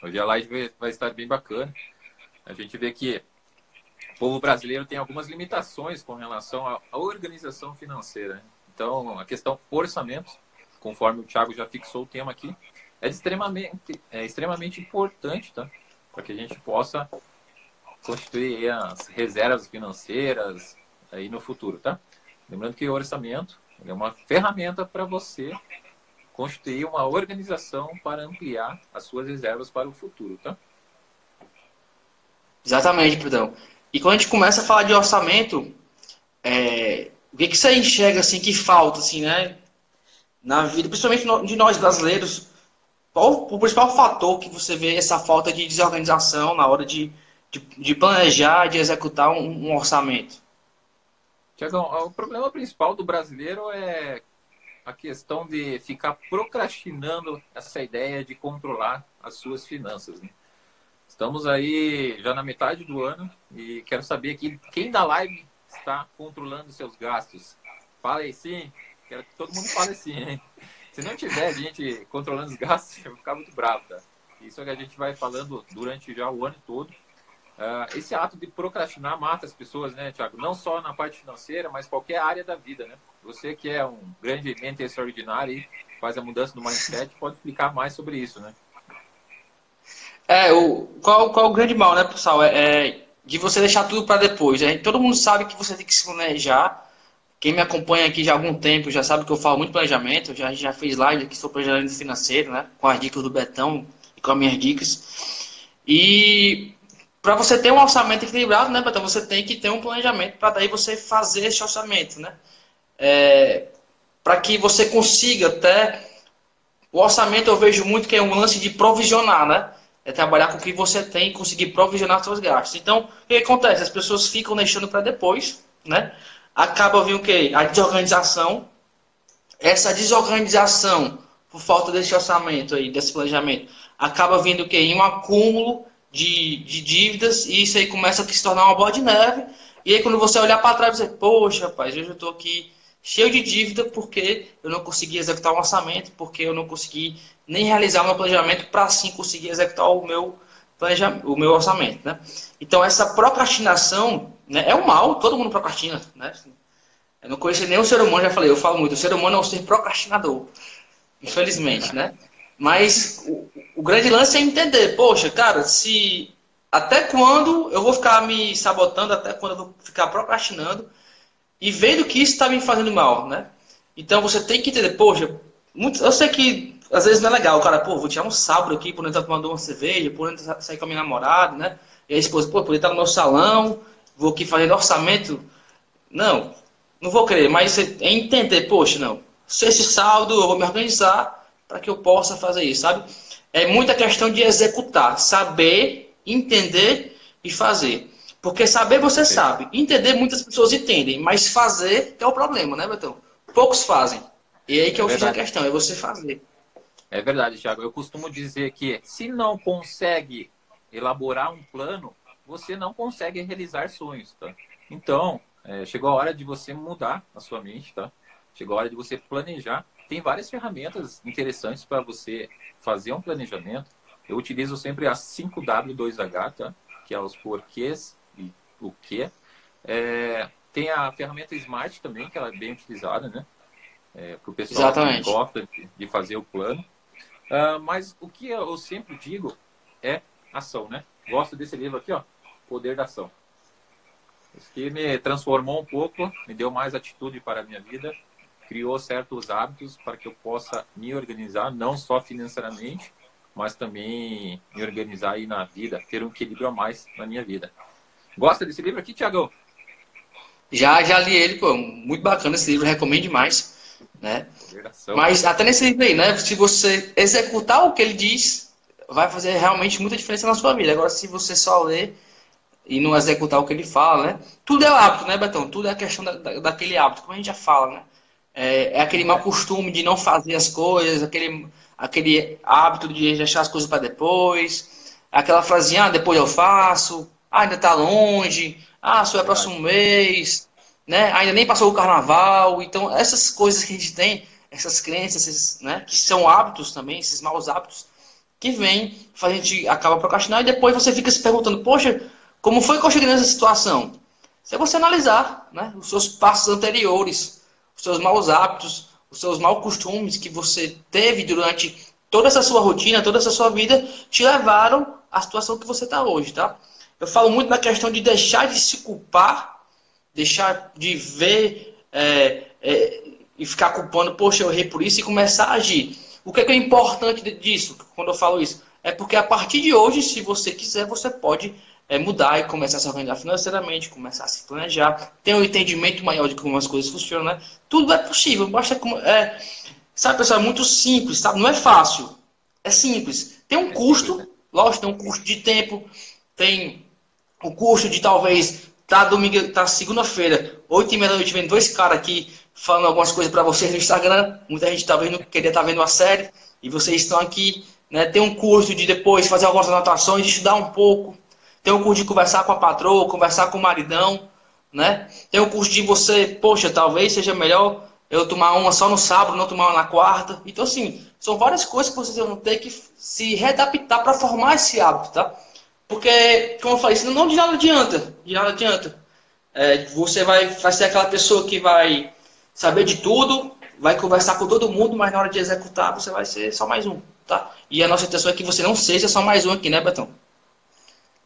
Hoje a live vai estar bem bacana. A gente vê que o povo brasileiro tem algumas limitações com relação à organização financeira. Então, a questão orçamento, conforme o Thiago já fixou o tema aqui, é extremamente, é extremamente importante, tá? Para que a gente possa constituir as reservas financeiras aí no futuro, tá? Lembrando que o orçamento é uma ferramenta para você constituir uma organização para ampliar as suas reservas para o futuro, tá? Exatamente, perdão. E quando a gente começa a falar de orçamento, é, o que, que você enxerga assim que falta, assim, né? Na vida, principalmente de nós brasileiros, qual o principal fator que você vê essa falta de desorganização na hora de, de, de planejar, de executar um, um orçamento? Tiagão, o problema principal do brasileiro é a questão de ficar procrastinando essa ideia de controlar as suas finanças. Né? Estamos aí já na metade do ano e quero saber aqui quem da live está controlando seus gastos. Fala aí sim, quero que todo mundo fale sim, hein? Se não tiver gente controlando os gastos, eu vou ficar muito bravo, tá? Isso é que a gente vai falando durante já o ano todo. Uh, esse ato de procrastinar mata as pessoas, né, Tiago? Não só na parte financeira, mas qualquer área da vida, né? Você que é um grande mente extraordinário e faz a mudança do mindset, pode explicar mais sobre isso, né? É, o, qual, qual o grande mal, né, pessoal? É, é de você deixar tudo para depois. Né? Todo mundo sabe que você tem que se planejar. Quem me acompanha aqui já há algum tempo já sabe que eu falo muito planejamento. Já, já fiz live aqui sobre planejamento financeiro, né? Com as dicas do Betão e com as minhas dicas. E para você ter um orçamento equilibrado, né, Betão? Você tem que ter um planejamento para daí você fazer esse orçamento, né? É, para que você consiga até. O orçamento eu vejo muito que é um lance de provisionar, né? É trabalhar com o que você tem e conseguir provisionar seus gastos. Então, o que acontece? As pessoas ficam deixando para depois, né? Acaba vindo o quê? A desorganização. Essa desorganização, por falta desse orçamento aí, desse planejamento, acaba vindo o quê? Em um acúmulo de, de dívidas e isso aí começa a se tornar uma bola de neve. E aí quando você olhar para trás, você, poxa, rapaz, hoje eu estou aqui cheio de dívida porque eu não consegui executar um orçamento, porque eu não consegui nem realizar o meu planejamento para assim conseguir executar o meu o meu orçamento, né? Então essa procrastinação né, é um mal, todo mundo procrastina, né? Eu não conheço nenhum ser humano, já falei, eu falo muito, o ser humano é um ser procrastinador, infelizmente, né? Mas o, o grande lance é entender, poxa, cara, se até quando eu vou ficar me sabotando, até quando eu vou ficar procrastinando e vendo que isso está me fazendo mal, né? Então você tem que entender, poxa, muito, eu sei que às vezes não é legal, o cara, pô, vou tirar um sábado aqui por estar tomando uma cerveja, por estar sair com a minha namorada, né? E a esposa, pô, poder estar no meu salão, vou aqui fazendo orçamento. Não, não vou querer, mas é entender, poxa, não. Se esse saldo eu vou me organizar para que eu possa fazer isso, sabe? É muita questão de executar, saber, entender e fazer. Porque saber você Sim. sabe, entender muitas pessoas entendem, mas fazer é o problema, né, Betão? Poucos fazem. E aí que é eu fiz a questão, é você fazer. É verdade, Thiago. Eu costumo dizer que se não consegue elaborar um plano, você não consegue realizar sonhos, tá? Então, é, chegou a hora de você mudar a sua mente, tá? Chegou a hora de você planejar. Tem várias ferramentas interessantes para você fazer um planejamento. Eu utilizo sempre a 5W2H, tá? Que é os porquês o que. É, tem a ferramenta Smart também, que ela é bem utilizada, né? É, para o pessoal Exatamente. que gosta de, de fazer o plano. Uh, mas o que eu sempre digo é ação, né? Gosto desse livro aqui, ó, Poder da Ação. Isso que me transformou um pouco, me deu mais atitude para a minha vida, criou certos hábitos para que eu possa me organizar, não só financeiramente, mas também me organizar aí na vida, ter um equilíbrio a mais na minha vida. Gosta desse livro aqui, Tiagão? Já, já li ele, pô, muito bacana esse livro, recomendo demais. Né? Mas até nesse livro aí, né? Se você executar o que ele diz, vai fazer realmente muita diferença na sua vida. Agora, se você só ler e não executar o que ele fala, né? Tudo é hábito, né, Betão? Tudo é a questão da, da, daquele hábito, como a gente já fala, né? É, é, aquele mau costume de não fazer as coisas, aquele, aquele hábito de deixar as coisas para depois, aquela frasinha, ah, depois eu faço, ah, ainda tá longe, ah, só é próximo mês, né? Ainda nem passou o carnaval. Então, essas coisas que a gente tem, essas crenças, esses, né? que são hábitos também, esses maus hábitos, que vem, a gente acaba procrastinando e depois você fica se perguntando, poxa, como foi que eu cheguei nessa situação? Se você analisar né, os seus passos anteriores, os seus maus hábitos, os seus maus costumes que você teve durante toda essa sua rotina, toda essa sua vida, te levaram à situação que você está hoje, tá? Eu falo muito na questão de deixar de se culpar, deixar de ver é, é, e ficar culpando, poxa, eu errei por isso, e começar a agir. O que é, que é importante disso, quando eu falo isso? É porque a partir de hoje, se você quiser, você pode é, mudar e começar a se organizar financeiramente, começar a se planejar, ter um entendimento maior de como as coisas funcionam, né? Tudo é possível, basta... É, sabe, pessoal, é muito simples, sabe? Não é fácil, é simples. Tem um custo, lógico, tem um custo de tempo, tem o custo de talvez tá domingo, tá segunda-feira, oito e meia da noite, vendo dois caras aqui falando algumas coisas para vocês no Instagram. Muita gente tá vendo, queria estar tá vendo a série, e vocês estão aqui, né? Tem um custo de depois fazer algumas anotações, estudar um pouco. Tem o curso de conversar com a patroa, conversar com o maridão, né? Tem o curso de você, poxa, talvez seja melhor eu tomar uma só no sábado, não tomar uma na quarta. Então, assim, são várias coisas que vocês vão ter que se readaptar para formar esse hábito, tá? Porque, como eu falei, senão não de nada adianta. De nada adianta. É, você vai, vai ser aquela pessoa que vai saber de tudo, vai conversar com todo mundo, mas na hora de executar você vai ser só mais um, tá? E a nossa intenção é que você não seja só mais um aqui, né, Betão?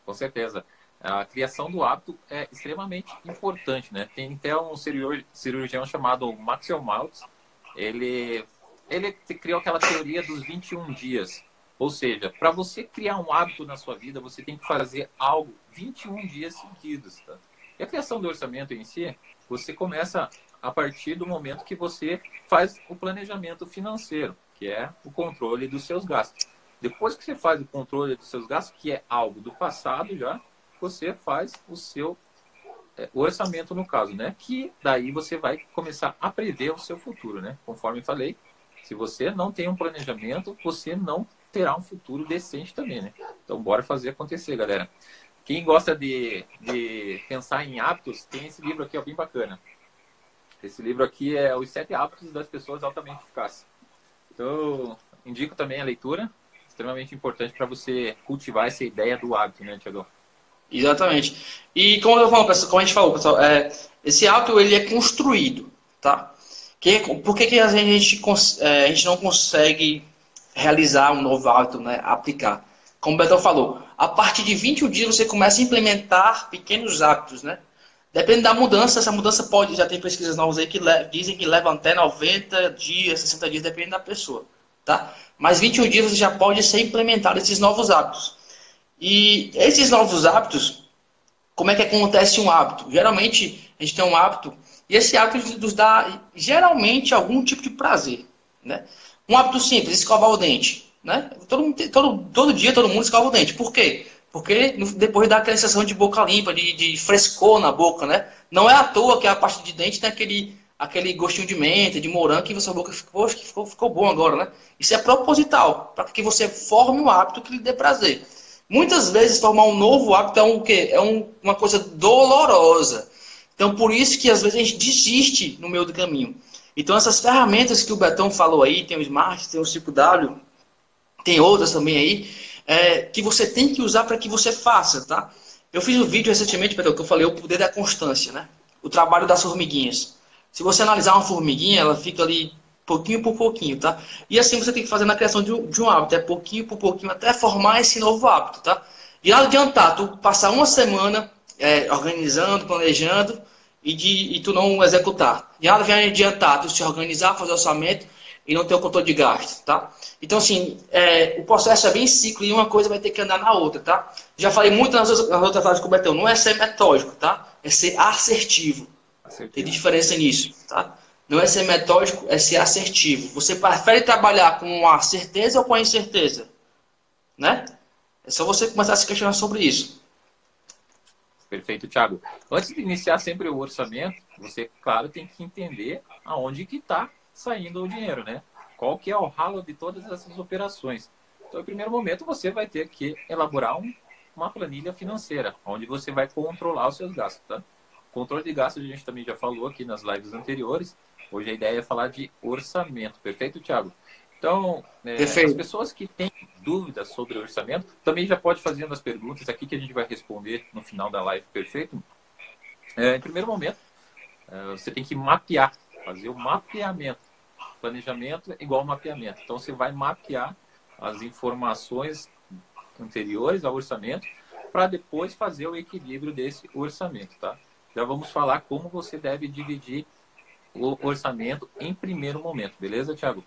Com certeza. A criação do hábito é extremamente importante, né? Tem até um cirurgião chamado Maxwell Maltz, ele, ele criou aquela teoria dos 21 dias. Ou seja, para você criar um hábito na sua vida, você tem que fazer algo 21 dias seguidos. Tá? E a criação do orçamento em si, você começa a partir do momento que você faz o planejamento financeiro, que é o controle dos seus gastos. Depois que você faz o controle dos seus gastos, que é algo do passado já, você faz o seu é, orçamento no caso, né? Que daí você vai começar a prever o seu futuro, né? Conforme falei, se você não tem um planejamento, você não terá um futuro decente também, né? Então bora fazer acontecer, galera. Quem gosta de, de pensar em hábitos, tem esse livro aqui, ó, bem bacana. Esse livro aqui é Os Sete Hábitos das Pessoas Altamente Eficazes. Então, indico também a leitura extremamente importante para você cultivar essa ideia do hábito, né, Tiago? Exatamente. E como eu falo, como a gente falou, pessoal, é, esse hábito ele é construído, tá? Que, por que, que a, gente, é, a gente não consegue realizar um novo hábito, né? Aplicar? Como o Betão falou, a partir de 21 dias você começa a implementar pequenos hábitos, né? Depende da mudança, essa mudança pode, já tem pesquisas novas aí que dizem que leva até 90 dias, 60 dias, depende da pessoa, tá? Mas 21 dias você já pode ser implementado esses novos hábitos. E esses novos hábitos, como é que acontece um hábito? Geralmente a gente tem um hábito e esse hábito nos dá geralmente algum tipo de prazer, né? Um hábito simples, escovar o dente, né? Todo, todo, todo dia todo mundo escova o dente. Por quê? Porque depois dá aquela sensação de boca limpa, de, de frescor na boca, né? Não é à toa que a parte de dente tem aquele aquele gostinho de menta, de morango, que sua boca ficou, ficou, ficou bom agora, né? Isso é proposital, para que você forme um hábito que lhe dê prazer. Muitas vezes formar um novo hábito é um quê? É um, uma coisa dolorosa. Então por isso que às vezes a gente desiste no meio do caminho. Então essas ferramentas que o Betão falou aí, tem o Smart, tem o 5W, tem outras também aí, é, que você tem que usar para que você faça, tá? Eu fiz um vídeo recentemente, Betão, que eu falei o poder da constância, né? O trabalho das formiguinhas. Se você analisar uma formiguinha, ela fica ali pouquinho por pouquinho, tá? E assim você tem que fazer na criação de um, de um hábito, é pouquinho por pouquinho, até formar esse novo hábito, tá? De nada adiantar tu passar uma semana é, organizando, planejando e, de, e tu não executar. De nada adiantar tu se organizar, fazer orçamento e não ter o controle de gastos, tá? Então, assim, é, o processo é bem ciclo e uma coisa vai ter que andar na outra, tá? Já falei muito nas, nas outras fases com o Betão, não é ser metódico, tá? É ser assertivo. Tem diferença nisso, tá? Não é ser metódico, é ser assertivo. Você prefere trabalhar com a certeza ou com a incerteza? Né? É só você começar a se questionar sobre isso. Perfeito, Thiago. Antes de iniciar sempre o orçamento, você, claro, tem que entender aonde que está saindo o dinheiro, né? Qual que é o ralo de todas essas operações. Então, no primeiro momento, você vai ter que elaborar um, uma planilha financeira, onde você vai controlar os seus gastos, tá? Controle de gastos a gente também já falou aqui nas lives anteriores. Hoje a ideia é falar de orçamento. Perfeito, Thiago? Então, é, as pessoas que têm dúvidas sobre o orçamento, também já pode fazer as perguntas aqui que a gente vai responder no final da live, perfeito? É, em primeiro momento, é, você tem que mapear, fazer o mapeamento. Planejamento é igual mapeamento. Então, você vai mapear as informações anteriores ao orçamento para depois fazer o equilíbrio desse orçamento, tá? Já vamos falar como você deve dividir o orçamento em primeiro momento, beleza, Thiago?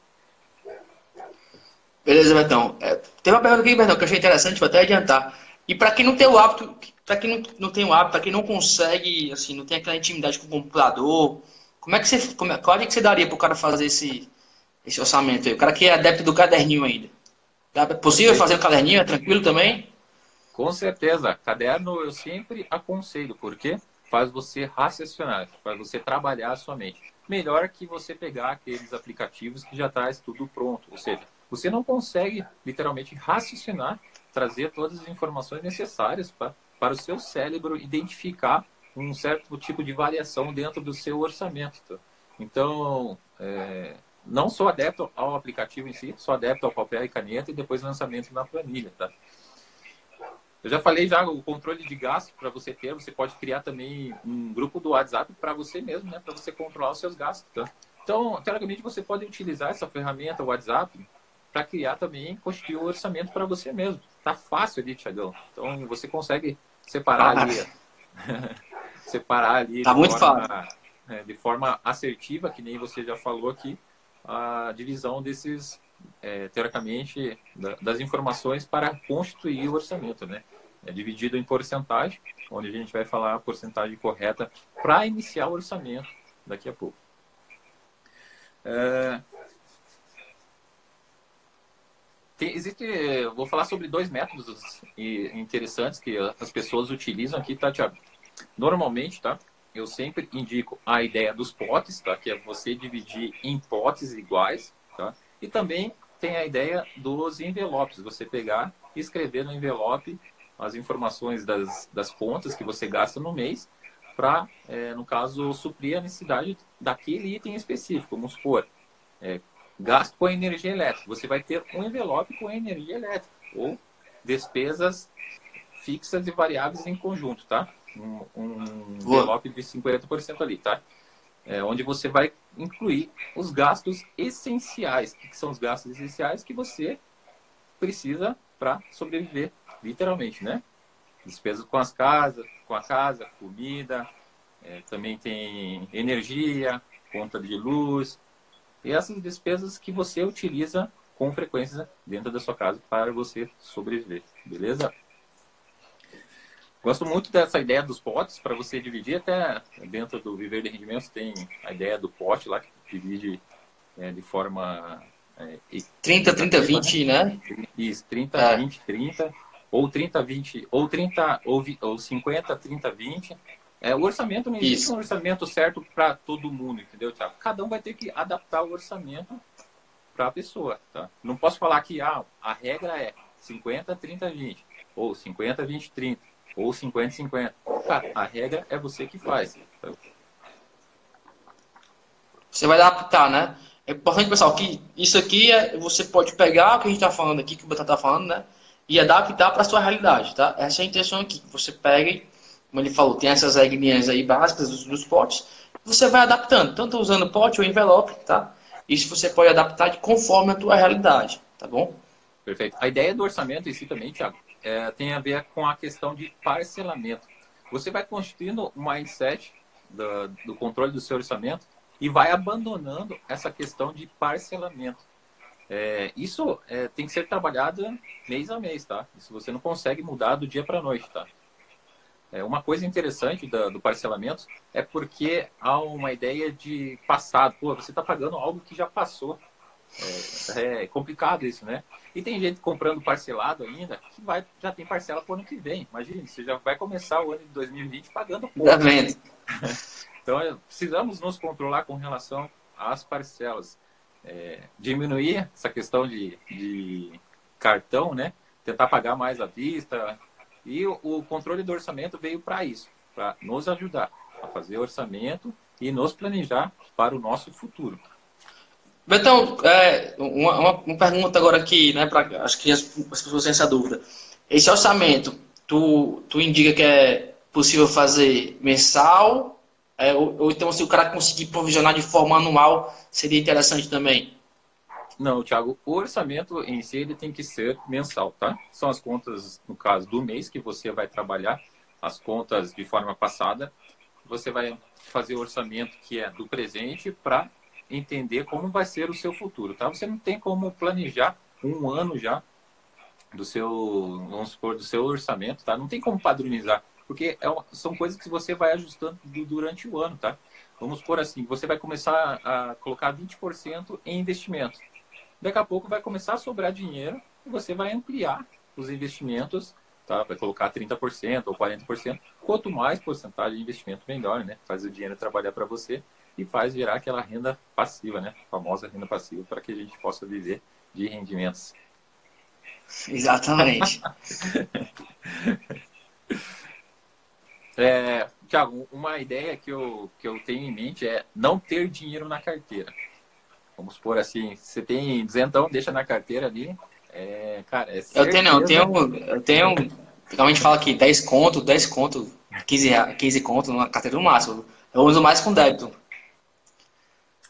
Beleza, Betão. É, tem uma pergunta aqui, Betão, que eu achei interessante, vou até adiantar. E para quem não tem o hábito, para quem não, não tem o hábito, para quem não consegue, assim, não tem aquela intimidade com o computador, como é que você, como é, qual é que você daria para o cara fazer esse, esse orçamento aí? O cara que é adepto do caderninho ainda. É possível fazer o caderninho? É tranquilo também? Com certeza. Caderno eu sempre aconselho, porque faz você raciocinar, faz você trabalhar a sua mente. Melhor que você pegar aqueles aplicativos que já traz tudo pronto, ou seja, você não consegue literalmente raciocinar, trazer todas as informações necessárias para, para o seu cérebro identificar um certo tipo de variação dentro do seu orçamento. Tá? Então, é, não sou adepto ao aplicativo em si, sou adepto ao papel e caneta e depois lançamento na planilha. Tá? Eu já falei já o controle de gasto para você ter, você pode criar também um grupo do WhatsApp para você mesmo, né, para você controlar os seus gastos. Tá? Então, teoricamente, você pode utilizar essa ferramenta, o WhatsApp, para criar também, constituir o um orçamento para você mesmo. Tá fácil ali, Tiagão. Então você consegue separar ah, ali, separar ali tá de, muito forma, fácil. É, de forma assertiva, que nem você já falou aqui, a divisão desses, é, teoricamente, da, das informações para constituir o orçamento, né? É dividido em porcentagem, onde a gente vai falar a porcentagem correta para iniciar o orçamento daqui a pouco. É, tem, existe, vou falar sobre dois métodos interessantes que as pessoas utilizam aqui, tá? Normalmente, tá? Eu sempre indico a ideia dos potes, tá? Que é você dividir em potes iguais, tá? E também tem a ideia dos envelopes, você pegar e escrever no envelope as informações das, das contas que você gasta no mês para, é, no caso, suprir a necessidade daquele item específico. Vamos supor, é, gasto com energia elétrica. Você vai ter um envelope com energia elétrica ou despesas fixas e variáveis em conjunto, tá? Um, um envelope de 50% ali, tá? É, onde você vai incluir os gastos essenciais. O que são os gastos essenciais que você precisa para sobreviver, literalmente, né? Despesas com as casas, com a casa, comida, é, também tem energia, conta de luz, e essas despesas que você utiliza com frequência dentro da sua casa para você sobreviver, beleza? Gosto muito dessa ideia dos potes para você dividir até dentro do viver de rendimentos tem a ideia do pote lá que divide é, de forma é, 30 30 20, né? Isso, 30 é. 20 30 ou 30 20 ou 30 ou, ou 50 30 20 é, o orçamento não existe Isso. um orçamento certo para todo mundo, entendeu, Tiago? Cada um vai ter que adaptar o orçamento para a pessoa, tá? Não posso falar que ah, a regra é 50, 30, 20, ou 50, 20, 30, ou 50, 50. Cara, a regra é você que faz. Tá? Você vai adaptar, né? É importante, pessoal, que isso aqui é, você pode pegar o que a gente está falando aqui, que o Batata está falando, né? E adaptar para a sua realidade, tá? Essa é a intenção aqui, que você pegue como ele falou, tem essas regrinhas aí básicas dos, dos potes, você vai adaptando, tanto usando pote ou envelope, tá? Isso você pode adaptar de conforme a tua realidade, tá bom? Perfeito. A ideia do orçamento em si também, Thiago, é, tem a ver com a questão de parcelamento. Você vai construindo um mindset do, do controle do seu orçamento e vai abandonando essa questão de parcelamento. É, isso é, tem que ser trabalhado mês a mês, tá? Isso você não consegue mudar do dia para noite, tá? É, uma coisa interessante do, do parcelamento é porque há uma ideia de passado. Pô, você está pagando algo que já passou. É, é, complicado isso, né? E tem gente comprando parcelado ainda que vai, já tem parcela para o ano que vem. Imagine, você já vai começar o ano de 2020 pagando pouco. Tá vendo? então, é, precisamos nos controlar com relação às parcelas. É, diminuir essa questão de, de cartão, né? Tentar pagar mais à vista, e o, controle do orçamento veio para isso, para nos ajudar a fazer orçamento e nos planejar para o nosso futuro. Betão, é, uma, uma, uma, pergunta agora aqui, né? Pra, acho que as, as pessoas têm essa dúvida. Esse orçamento, tu, tu indica que é possível fazer mensal? É, ou, ou, então, se o cara conseguir provisionar de forma anual, seria interessante também? Não, Thiago, o orçamento em si ele tem que ser mensal, tá? São as contas, no caso do mês que você vai trabalhar, as contas de forma passada. Você vai fazer o orçamento que é do presente para entender como vai ser o seu futuro, tá? Você não tem como planejar um ano já do seu, vamos supor, do seu orçamento, tá? Não tem como padronizar, porque é são coisas que você vai ajustando durante o ano, tá? Vamos supor assim, você vai começar a colocar 20% em investimento. Daqui a pouco vai começar a sobrar dinheiro e você vai ampliar os investimentos, tá? Vai colocar 30% ou 40%. Quanto mais porcentagem de investimento, melhor, né? Faz o dinheiro trabalhar para você e faz gerar aquela renda passiva, né? A famosa renda passiva, para que a gente possa viver de rendimentos. Exatamente. é, Tiago, uma ideia que eu, que eu tenho em mente é não ter dinheiro na carteira. Vamos supor assim, você tem duzentão, deixa na carteira ali. É, cara, é eu tenho, não, eu tenho, eu tenho, realmente fala aqui, 10 conto, 10 conto, 15, 15 conto na carteira no máximo. Eu uso mais com débito.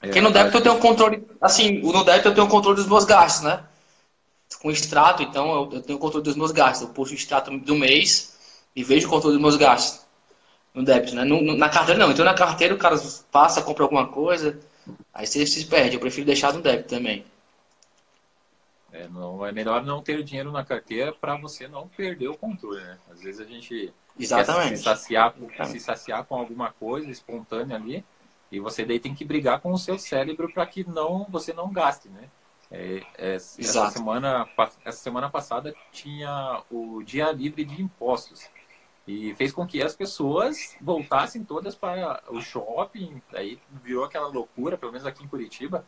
É, Porque no débito eu tenho controle, assim, no débito eu tenho controle dos meus gastos, né? Com extrato, então eu, eu tenho controle dos meus gastos. Eu puxo o extrato do mês e vejo o controle dos meus gastos no débito, né? No, no, na carteira não. Então na carteira o cara passa, compra alguma coisa, aí você se perde. Eu prefiro deixar no débito também. É, não, é melhor não ter dinheiro na carteira para você não perder o controle, né? Às vezes a gente Exatamente. quer se saciar, se saciar com alguma coisa espontânea ali e você daí tem que brigar com o seu cérebro para que não você não gaste, né? É, é, essa, semana, essa semana passada tinha o dia livre de impostos e fez com que as pessoas voltassem todas para o shopping, aí virou aquela loucura, pelo menos aqui em Curitiba.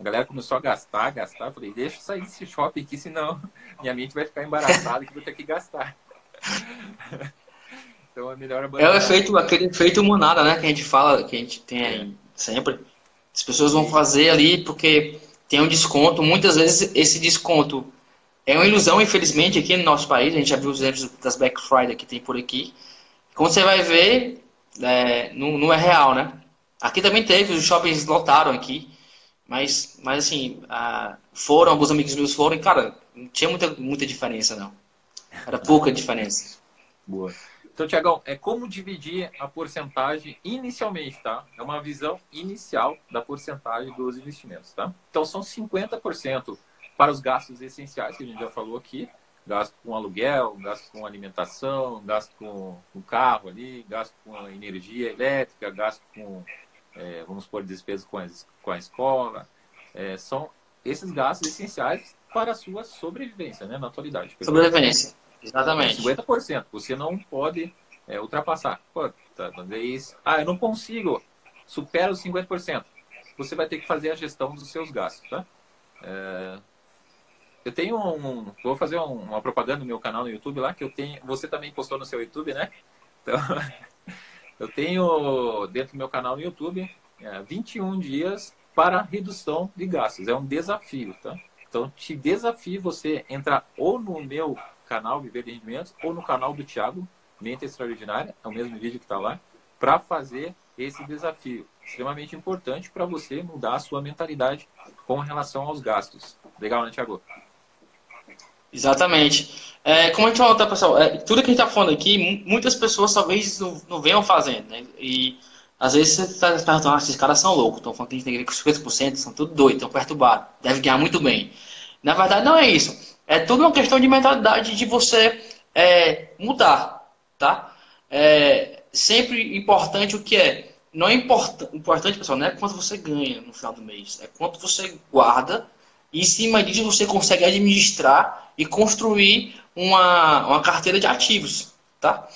A galera começou a gastar, gastar. Eu falei, deixa eu sair desse shopping aqui, senão minha mente vai ficar embaraçada que vou ter que gastar. então é melhor abandonar. É o efeito, aquele efeito monada, né? Que a gente fala, que a gente tem aí sempre. As pessoas vão fazer ali porque tem um desconto. Muitas vezes esse desconto é uma ilusão, infelizmente, aqui no nosso país. A gente já viu os exemplos das Black Friday que tem por aqui. Quando você vai ver, é, não, não é real, né? Aqui também teve, os shoppings lotaram aqui. Mas, mas assim, foram, alguns amigos meus foram e, cara, não tinha muita, muita diferença, não. Era pouca diferença. Boa. Então, Tiagão, é como dividir a porcentagem inicialmente, tá? É uma visão inicial da porcentagem dos investimentos, tá? Então, são 50% para os gastos essenciais, que a gente já falou aqui, gasto com aluguel, gasto com alimentação, gasto com, com carro ali, gasto com energia elétrica, gasto com é, vamos supor, despesas com a, com a escola. É, são esses gastos essenciais para a sua sobrevivência, né, na atualidade. Sobrevivência, exatamente. 50%. Você não pode é, ultrapassar. Pô, tá, ah, eu não consigo, supera os 50%. Você vai ter que fazer a gestão dos seus gastos, tá? É, eu tenho um. Vou fazer uma propaganda no meu canal no YouTube lá, que eu tenho. Você também postou no seu YouTube, né? Então, Eu tenho dentro do meu canal no YouTube é, 21 dias para redução de gastos. É um desafio, tá? Então, te desafio você entrar ou no meu canal Viver de Rendimentos ou no canal do Thiago, Mente Extraordinária, é o mesmo vídeo que está lá, para fazer esse desafio. Extremamente importante para você mudar a sua mentalidade com relação aos gastos. Legal, né, Thiago? Exatamente. É, como a gente falou, tá, pessoal? É, tudo que a gente está falando aqui, muitas pessoas talvez não, não venham fazendo, né? E às vezes você está perguntando, ah, esses caras são loucos, estão falando que a gente tem que com 50%, são tudo doidos, estão perturbados, deve ganhar muito bem. Na verdade, não é isso. É tudo uma questão de mentalidade de você é, mudar, tá? É sempre importante o que é. Não é import, importante, pessoal, não é quanto você ganha no final do mês, é quanto você guarda e em cima disso você consegue administrar e construir uma, uma carteira de ativos, tá?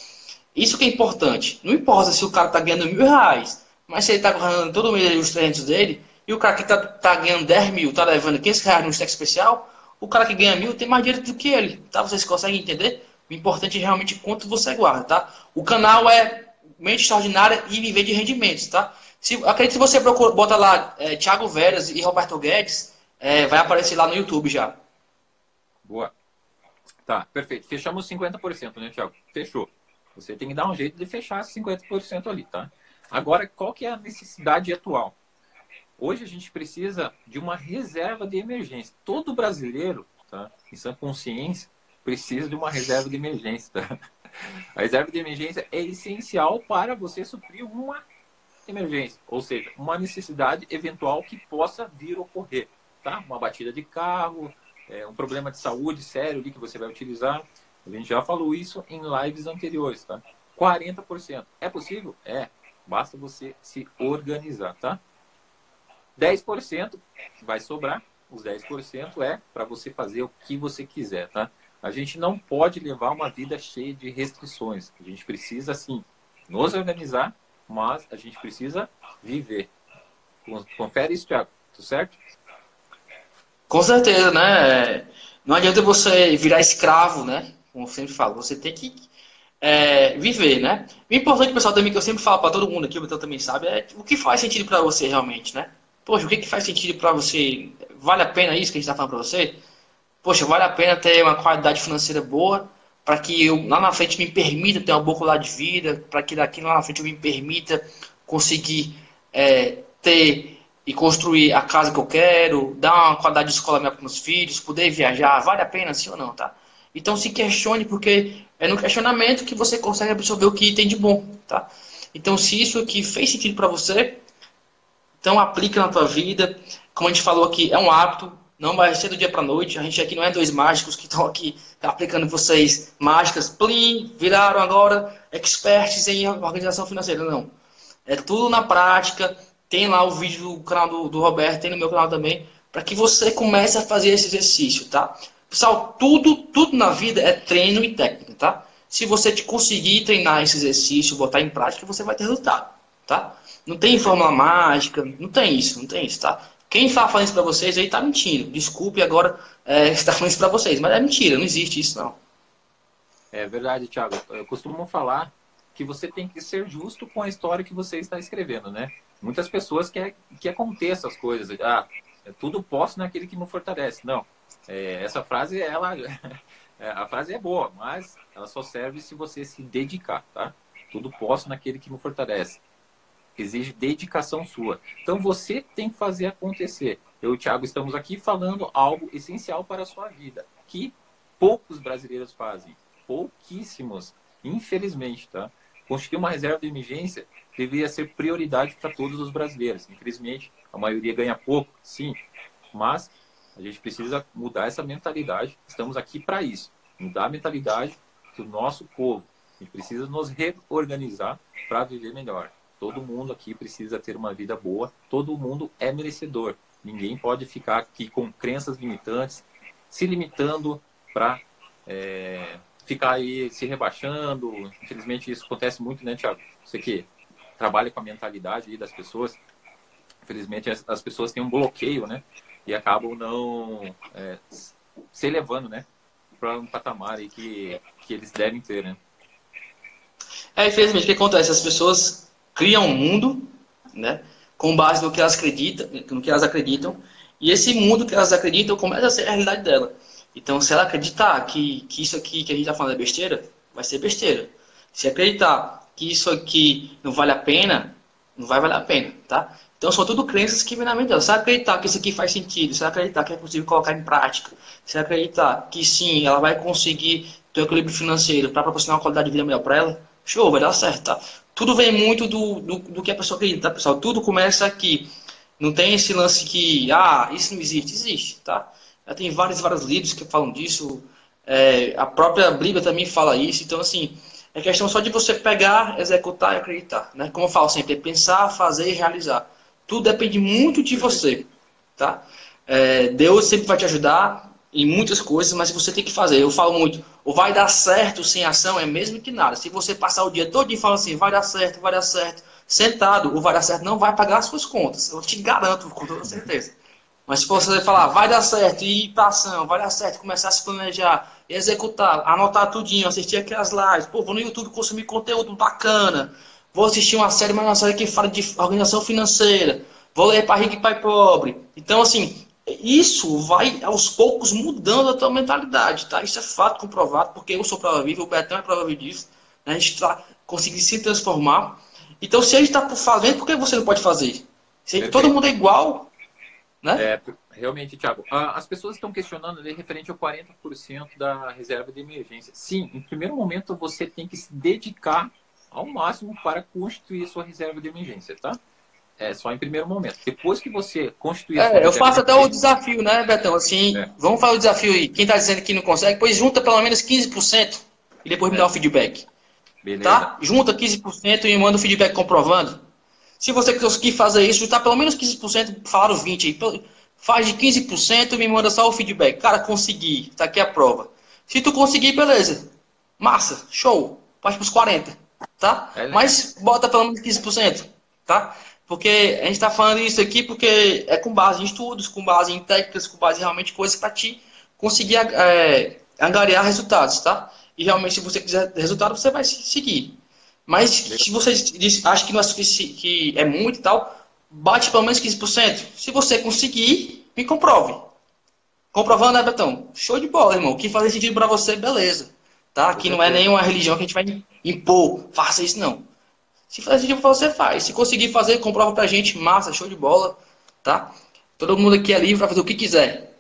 Isso que é importante. Não importa se o cara está ganhando mil reais, mas se ele está ganhando todo mês os 300 dele, e o cara que está tá ganhando 10 mil está levando 500 reais no stack especial, o cara que ganha mil tem mais dinheiro do que ele, tá? Vocês conseguem entender? O importante é realmente quanto você guarda, tá? O canal é mente extraordinária e viver de rendimentos, tá? Se, acredito que você procura, bota lá é, Thiago Veras e Roberto Guedes, é, vai aparecer lá no YouTube já. Boa. Tá, perfeito. Fechamos 50%, né, Thiago? Fechou. Você tem que dar um jeito de fechar 50% ali, tá? Agora, qual que é a necessidade atual? Hoje a gente precisa de uma reserva de emergência. Todo brasileiro, tá, em sã consciência, precisa de uma reserva de emergência. Tá? A reserva de emergência é essencial para você suprir uma emergência, ou seja, uma necessidade eventual que possa vir a ocorrer, tá? Uma batida de carro, é, um problema de saúde sério ali que você vai utilizar. A gente já falou isso em lives anteriores, tá? 40%. É possível? É. Basta você se organizar, tá? 10% vai sobrar. Os 10% é para você fazer o que você quiser, tá? A gente não pode levar uma vida cheia de restrições. A gente precisa, sim, nos organizar, mas a gente precisa viver. Confere isso, Thiago. Tudo certo? Com certeza, né? Não adianta você virar escravo, né? Como eu sempre falo, você tem que é, viver, né? O importante, pessoal, também que eu sempre falo para todo mundo aqui, o Betão também sabe, é o que faz sentido para você realmente, né? Poxa, o que, que faz sentido para você? Vale a pena isso que a gente está falando para você? Poxa, vale a pena ter uma qualidade financeira boa para que eu lá na frente me permita ter uma boa qualidade de vida, para que daqui lá na frente eu me permita conseguir é, ter e construir a casa que eu quero, dar uma qualidade de escola para meus filhos, poder viajar, vale a pena sim ou não, tá? Então se questione, porque é no questionamento que você consegue absorver o que tem de bom, tá? Então se isso aqui fez sentido para você, então aplica na tua vida. Como a gente falou aqui, é um hábito, não vai ser do dia para noite. A gente aqui não é dois mágicos que estão aqui aplicando vocês mágicas, plim, viraram agora experts em organização financeira, não. É tudo na prática, tem lá o vídeo do canal do, do Roberto, tem no meu canal também, para que você comece a fazer esse exercício, tá? Pessoal, tudo, tudo na vida é treino e técnica, tá? Se você conseguir treinar esse exercício, botar em prática, você vai ter resultado, tá? Não tem fórmula mágica, não tem isso, não tem isso, tá? Quem está falando isso para vocês aí está mentindo. Desculpe agora é, está falando isso para vocês, mas é mentira, não existe isso não. É verdade, Thiago. Eu costumo falar que você tem que ser justo com a história que você está escrevendo, né? Muitas pessoas querem que aconteça as coisas. Ah, tudo posso naquele que me fortalece. Não. É, essa frase, ela, é, a frase é boa, mas ela só serve se você se dedicar, tá? Tudo posso naquele que me fortalece. Exige dedicação sua. Então você tem que fazer acontecer. Eu e o Thiago estamos aqui falando algo essencial para a sua vida, que poucos brasileiros fazem. Pouquíssimos, infelizmente, tá? Constituir uma reserva de emergência deveria ser prioridade para todos os brasileiros. Infelizmente, a maioria ganha pouco, sim, mas a gente precisa mudar essa mentalidade. Estamos aqui para isso, mudar a mentalidade do nosso povo. A gente precisa nos reorganizar para viver melhor. Todo mundo aqui precisa ter uma vida boa. Todo mundo é merecedor. Ninguém pode ficar aqui com crenças limitantes, se limitando para é, ficar aí se rebaixando. Infelizmente isso acontece muito, né, Tiago? Você que trabalha com a mentalidade das pessoas, infelizmente as, as, pessoas têm um bloqueio, né? E acabam não é, se elevando, né? Para um patamar aí que, que eles devem ter, né? É, infelizmente, o que acontece? As pessoas criam um mundo, né? Com base no que elas acreditam, no que elas acreditam, e esse mundo que elas acreditam começa a ser a realidade dela. Então, se ela acreditar que, que isso aqui que a gente está falando é besteira, vai ser besteira. Se acreditar que isso aqui não vale a pena, não vai valer a pena, tá? Então, são tudo crenças que vêm na mente dela. Se ela acreditar que isso aqui faz sentido, se ela acreditar que é possível colocar em prática, se ela acreditar que sim, ela vai conseguir ter um equilíbrio financeiro para proporcionar uma qualidade de vida melhor para ela, show, vai dar certo, tá? Tudo vem muito do, do, do que a pessoa acredita, tá, pessoal? Tudo começa aqui. Não tem esse lance que, ah, isso não existe. Existe, tá? Tem vários, vários livros que falam disso. É, a própria Bíblia também fala isso. Então, assim, é questão só de você pegar, executar e acreditar. Né? Como eu falo sempre, é pensar, fazer e realizar. Tudo depende muito de você. Tá? É, Deus sempre vai te ajudar em muitas coisas, mas você tem que fazer. Eu falo muito, ou vai dar certo sem ação, é mesmo que nada. Se você passar o dia todo e falar assim, vai dar certo, vai dar certo, sentado, o vai dar certo não vai pagar as suas contas. Eu te garanto, com toda certeza. Mas se você falar, vai dar certo, e ir para ação, vai dar certo, começar a se planejar, executar, anotar tudinho, assistir aquelas lives, pô, vou no YouTube consumir conteúdo bacana, vou assistir uma série, mas uma série que fala de organização financeira, vou ler Pai Rico e Pai Pobre. Então, assim, isso vai aos poucos mudando a tua mentalidade, tá? Isso é fato comprovado, porque eu sou prova viva, o Betão é prova viva disso. Né? A gente está conseguindo se transformar. Então, se a gente está fazendo, por que você não pode fazer? Se todo mundo é igual, né? É, realmente, Thiago. As pessoas estão questionando ali referente ao 40% da reserva de emergência. Sim, em primeiro momento você tem que se dedicar ao máximo para constituir sua reserva de emergência, tá? É só em primeiro momento. Depois que você constituir é, Eu faço até o desafio, né, Betão? Assim, é. vamos fazer o desafio aí. Quem está dizendo que não consegue, pois junta pelo menos 15% e depois me dá o feedback. Beleza. Tá? Junta 15% e manda o feedback comprovando. Se você conseguir fazer isso, juntar pelo menos 15%, falaram 20%, faz de 15% e me manda só o feedback. Cara, consegui, tá aqui a prova. Se tu conseguir, beleza. Massa, show. Parte pros 40%, tá? É, Mas bota pelo menos 15%, tá? Porque a gente está falando isso aqui porque é com base em estudos, com base em técnicas, com base em realmente coisas para te conseguir é, angariar resultados, tá? E realmente, se você quiser resultado, você vai seguir. Mas se você acha que não é suficiente, que é muito e tal, bate pelo menos 15%. Se você conseguir, me comprove. Comprovando, né, Betão? Show de bola, irmão. O que fazer sentido para você, beleza. Tá? Aqui não é nenhuma religião que a gente vai impor. Faça isso, não. Se fazer sentido para você, faz. Se conseguir fazer, comprova pra gente. Massa, show de bola. Tá? Todo mundo aqui é livre para fazer o que quiser.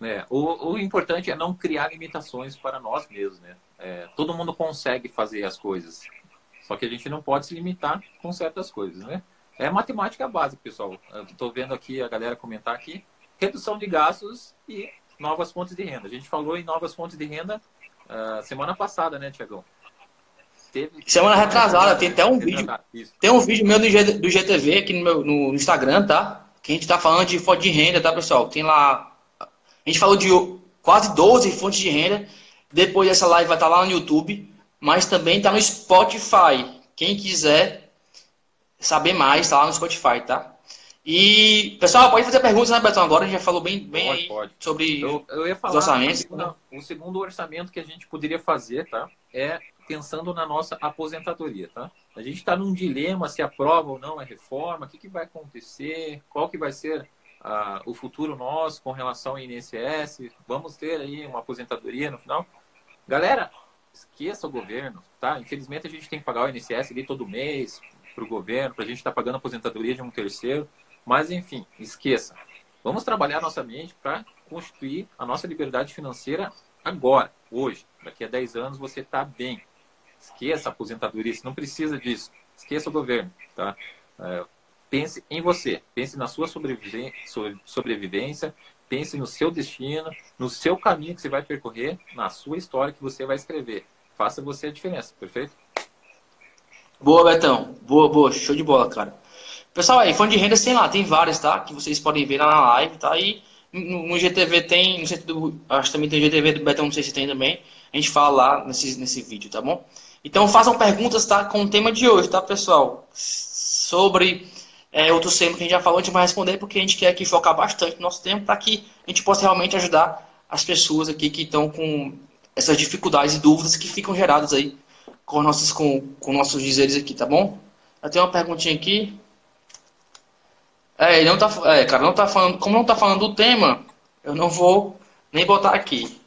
É, o, o, importante é não criar limitações para nós mesmos, né? É, todo mundo consegue fazer as coisas, só que a gente não pode se limitar com certas coisas, né? É matemática básica, pessoal. Estou vendo aqui a galera comentar aqui. Redução de gastos e novas fontes de renda. A gente falou em novas fontes de renda uh, semana passada, né, Tiagão? Teve... Semana retrasada, tem até um vídeo. Tem um vídeo meu do GTV aqui no, meu, no Instagram, tá? Que a gente tá falando de fonte de renda, tá, pessoal? Tem lá. A gente falou de quase 12 fontes de renda. Depois dessa live vai estar tá lá no YouTube. Mas também tá no Spotify. Quem quiser saber mais, tá lá no Spotify, tá? E, pessoal, pode fazer perguntas, né, Betão? Agora a gente já falou bem, bem pode, aí pode. sobre eu, eu ia falar os orçamentos. Né? O segundo orçamento que a gente poderia fazer, tá? É pensando na nossa aposentadoria, tá? A gente está num dilema se aprova ou não a reforma, o que, que vai acontecer, qual que vai ser uh, o futuro nosso com relação ao INSS, vamos ter aí uma aposentadoria no final. Galera, esqueça o governo, tá? Infelizmente a gente tem que pagar o INSS ali todo mês para o governo, para a gente estar tá pagando a aposentadoria de um terceiro, mas enfim, esqueça. Vamos trabalhar nossa mente para constituir a nossa liberdade financeira agora, hoje. Daqui a 10 anos você está bem. Esqueça a aposentadoria, você não precisa disso. Esqueça o governo, tá? É, pense em você, pense na sua sobrevivência, pense no seu destino, no seu caminho que você vai percorrer, na sua história que você vai escrever. Faça você a diferença, perfeito? Boa, Betão. Boa, boa. Show de bola, cara. Pessoal, aí, fone de renda tem lá, tem várias, tá? Que vocês podem ver lá na live, tá? E no, no GTV tem, no do, acho que também tem GTV do Betão, não sei se tem também. A gente fala lá nesse, nesse vídeo, tá bom? Então façam perguntas, tá? Com o tema de hoje, tá, pessoal? Sobre é, outros temas que a gente já falou, a gente vai responder porque a gente quer aqui focar bastante no nosso tempo para que a gente possa realmente ajudar as pessoas aqui que estão com essas dificuldades e dúvidas que ficam geradas aí com nossos, com, com nossos dizeres aqui, tá bom? Eu tenho uma perguntinha aqui. É, ele não tá, é, cara, não tá falando, como não tá falando do tema, eu não vou nem botar aqui.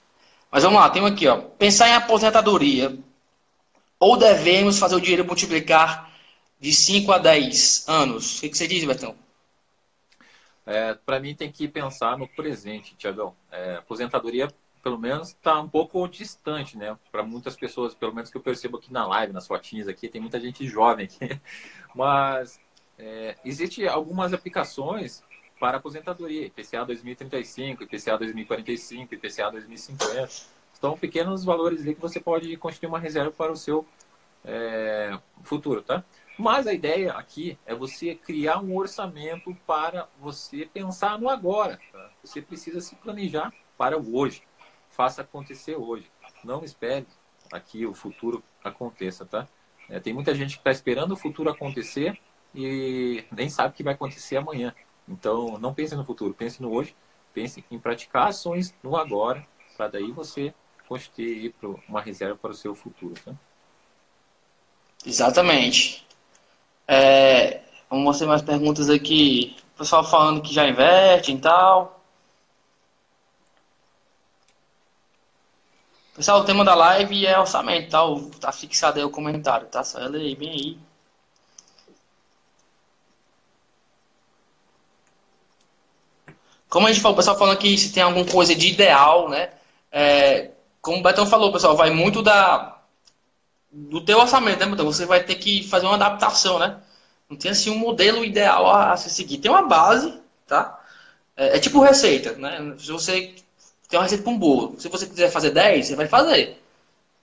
Mas vamos lá, tem aqui, ó. Pensar em aposentadoria. Ou devemos fazer o dinheiro multiplicar de 5 a 10 anos? O que, você diz, Betão? É, Para mim tem que pensar no presente, Tiagão. É, aposentadoria, pelo menos, está um pouco distante, né? Para muitas pessoas, pelo menos que eu percebo aqui na live, nas fotinhas aqui, tem muita gente jovem aqui. Mas é, existe algumas aplicações para aposentadoria, IPCA 2035, IPCA 2045, IPCA 2050. São pequenos valores ali que você pode construir uma reserva para o seu é, futuro, tá? Mas a ideia aqui é você criar um orçamento para você pensar no agora. Você precisa se planejar para o hoje. Faça acontecer hoje. Não espere aqui o futuro aconteça, tá? É, tem muita gente que está esperando o futuro acontecer e nem sabe o que vai acontecer amanhã. Então, não pense no futuro, pense no hoje. Pense em praticar ações no agora, para daí você construir uma reserva para o seu futuro. Tá? Exatamente. É, vamos ter mais perguntas aqui. O pessoal falando que já investe e tal. Pessoal, o tema da live é orçamento, tá? Tá fixado aí o comentário, tá? Só ela aí, bem aí. Como a gente falou, o pessoal falando que se tem alguma coisa de ideal, né? É, como o Betão falou, pessoal, vai muito da do teu orçamento, né, Betão? Você vai ter que fazer uma adaptação, né? Não tem assim um modelo ideal a, a se seguir. Tem uma base, tá? É, é tipo receita, né? Se você tem uma receita para um bolo. Se você quiser fazer 10, você vai fazer.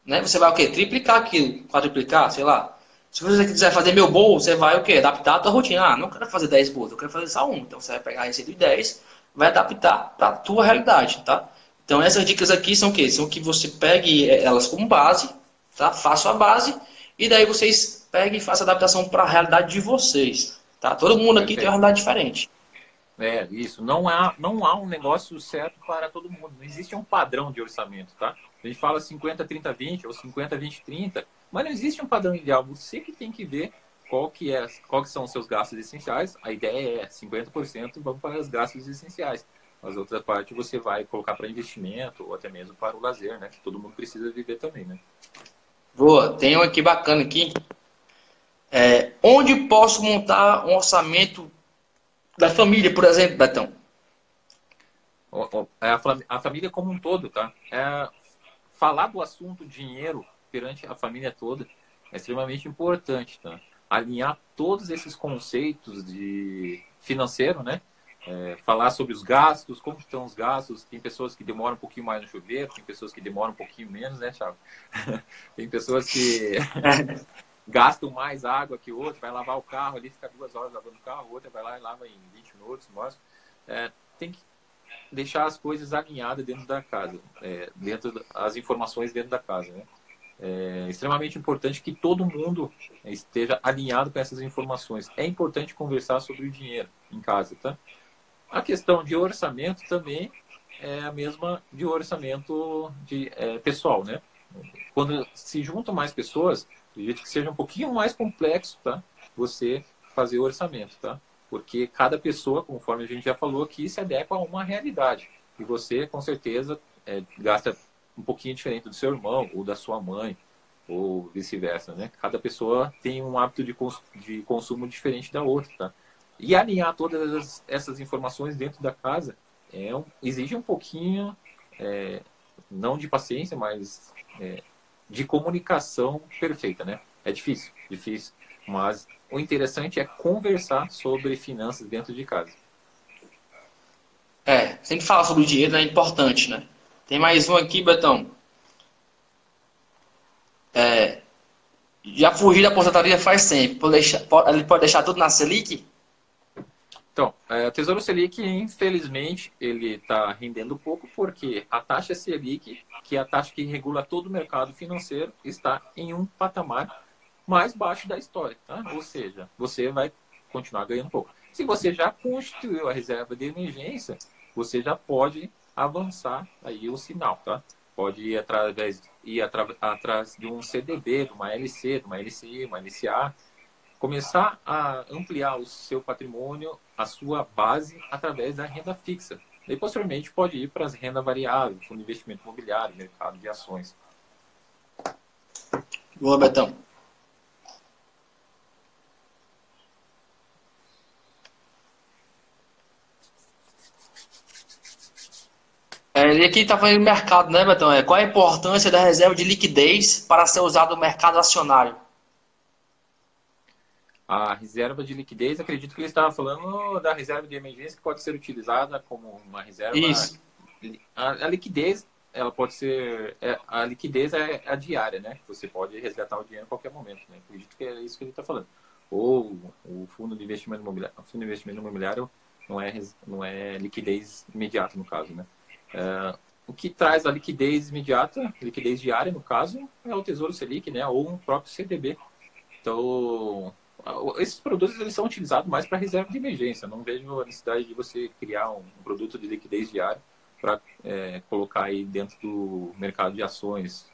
Né? Você vai o quê? Triplicar aquilo, quadruplicar, sei lá. Se você quiser fazer meu bolo, você vai o quê? Adaptar a tua rotina. Ah, não quero fazer 10 bolos, eu quero fazer só um. Então você vai pegar a receita de 10, vai adaptar para a tua realidade, tá? Então essas dicas aqui são o quê? São que você pegue elas como base, tá? Faça a base e daí vocês peguem e façam a adaptação para a realidade de vocês, tá? Todo mundo aqui Perfeito. tem uma realidade diferente. É, isso. Não há, não há um negócio certo para todo mundo. Não existe um padrão de orçamento, tá? A gente fala 50, 30, 20 ou 50, 20, 30, mas não existe um padrão ideal. Você que tem que ver qual que é, qual que são os seus gastos essenciais. A ideia é 50% vão para os gastos essenciais. Mas outra parte você vai colocar para investimento ou até mesmo para o lazer, né? Que todo mundo precisa viver também, né? Boa, tem um aqui bacana aqui. É, onde posso montar um orçamento da família, por exemplo, Betão? É a, família como um todo, tá? É, falar do assunto dinheiro perante a família toda é extremamente importante, tá? Alinhar todos esses conceitos de financeiro, né? É, falar sobre os gastos, como estão os gastos. Tem pessoas que demoram um pouquinho mais no chuveiro, tem pessoas que demoram um pouquinho menos, né, Thiago? tem pessoas que gastam mais água que outro, vai lavar o carro ali, fica duas horas lavando o carro, outra vai lá e lava em 20 minutos, mostra. É, tem que deixar as coisas alinhadas dentro da casa, é, dentro das informações dentro da casa, né? É extremamente importante que todo mundo esteja alinhado com essas informações. É importante conversar sobre o dinheiro em casa, tá? A questão de orçamento também é a mesma de orçamento de é, pessoal, né? Quando se juntam mais pessoas, Acredito que seja um pouquinho mais complexo, tá? Você fazer orçamento, tá? Porque cada pessoa, conforme a gente já falou aqui, se adequa a uma realidade. E você, com certeza, é, gasta um pouquinho diferente do seu irmão ou da sua mãe, ou vice-versa, né? Cada pessoa tem um hábito de, cons de consumo diferente da outra, tá? E alinhar todas essas informações dentro da casa é exige um pouquinho, é, não de paciência, mas é, de comunicação perfeita, né? É difícil, difícil. Mas o interessante é conversar sobre finanças dentro de casa. É, sempre falar sobre dinheiro é importante, né? Tem mais um aqui, Betão. É, já fugi da aposentadoria faz pode, ele pode deixar tudo na Selic? Então, é, o Tesouro Selic, infelizmente, ele está rendendo pouco porque a taxa Selic, que é a taxa que regula todo o mercado financeiro, está em um patamar mais baixo da história. Tá? Ou seja, você vai continuar ganhando pouco. Se você já constituiu a reserva de emergência, você já pode avançar aí o sinal, tá? Pode ir através ir atra, atrás de um CDB, de uma LC, de uma LCI, uma LCA, começar a ampliar o seu patrimônio, a sua base, através da renda fixa. E posteriormente pode ir para as renda variável, fundo de investimento imobiliário, mercado de ações. Boa, Betão. É, ele aqui está falando do mercado, né, Betão? É, qual a importância da reserva de liquidez para ser usada no mercado acionário? A reserva de liquidez, acredito que ele estava falando da reserva de emergência que pode ser utilizada como uma reserva. Isso. A, a liquidez, ela pode ser. É, a liquidez é a diária, né? Você pode resgatar o dinheiro a qualquer momento. Né? Acredito que é isso que ele está falando. Ou o fundo de investimento imobiliário, o fundo de investimento imobiliário não é, não é liquidez imediata, no caso, né? É, o que traz a liquidez imediata, liquidez diária, no caso, é o Tesouro Selic, né? Ou um próprio CDB. Então, esses produtos eles são utilizados mais para reserva de emergência. Não vejo a necessidade de você criar um produto de liquidez diária para é, colocar aí dentro do mercado de ações.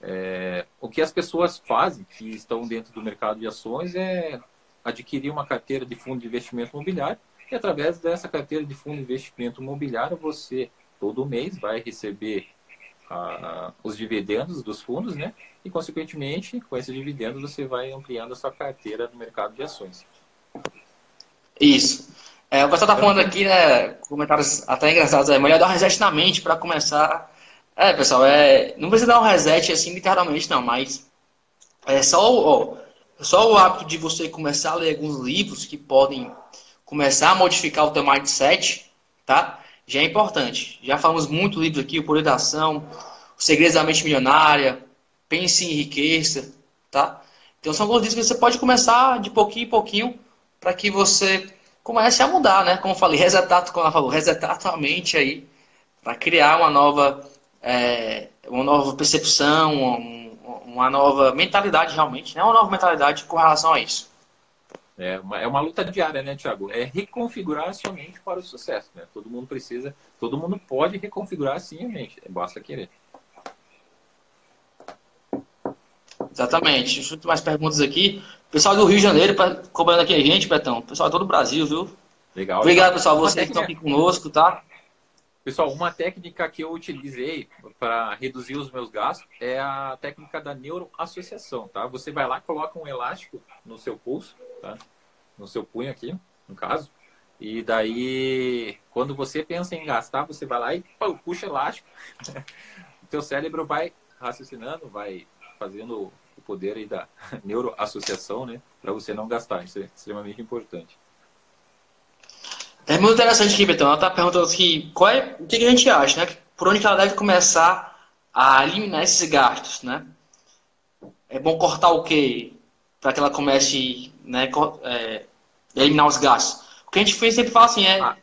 É, o que as pessoas fazem que estão dentro do mercado de ações é adquirir uma carteira de fundo de investimento imobiliário e através dessa carteira de fundo de investimento imobiliário você todo mês vai receber ah, os dividendos dos fundos, né? E consequentemente, com esses dividendos você vai ampliando a sua carteira no mercado de ações. Isso. É, o pessoal tá falando aqui, né? Comentários até engraçados aí. Melhor dar um reset na mente para começar. É, pessoal, é, não precisa dar um reset assim literalmente, não, mas é só, ó, só o hábito de você começar a ler alguns livros que podem começar a modificar o teu mindset, tá? Já é importante. Já falamos muito livros aqui, o Poder da Ação, O Segredo da Mente Milionária, Pense em Riqueza, tá? Então são alguns livros que você pode começar de pouquinho em pouquinho para que você comece a mudar, né? Como eu falei, resetar, como ela falou, resetar a mente aí para criar uma nova, é, uma nova percepção, uma, uma, nova mentalidade realmente, né? Uma nova mentalidade com relação a isso. É uma, é uma luta diária, né, Tiago? É reconfigurar a sua mente para o sucesso, né? Todo mundo precisa, todo mundo pode reconfigurar sim a mente, basta querer. Exatamente. Deixa mais perguntas aqui. Pessoal do Rio de Janeiro, cobrando aqui a gente, Betão. Pessoal todo o Brasil, viu? Legal. Obrigado, pessoal, vocês que estão aqui conosco, tá? Pessoal, uma técnica que eu utilizei para reduzir os meus gastos é a técnica da neuroassociação, tá? Você vai lá, coloca um elástico no seu pulso, tá? No seu punho aqui, no caso. E daí, quando você pensa em gastar, você vai lá e pô, puxa elástico. o teu cérebro vai raciocinando, vai fazendo o poder aí da neuroassociação, né? Para você não gastar. Isso é extremamente importante. É muito interessante aqui, Betão. Ela está perguntando aqui qual é, o que, a gente acha, né? Por onde que ela deve começar a eliminar esses gastos, né? É bom cortar o quê? Para que ela comece né, é, eliminar os gastos. O que a gente sempre fala assim, é. Ah.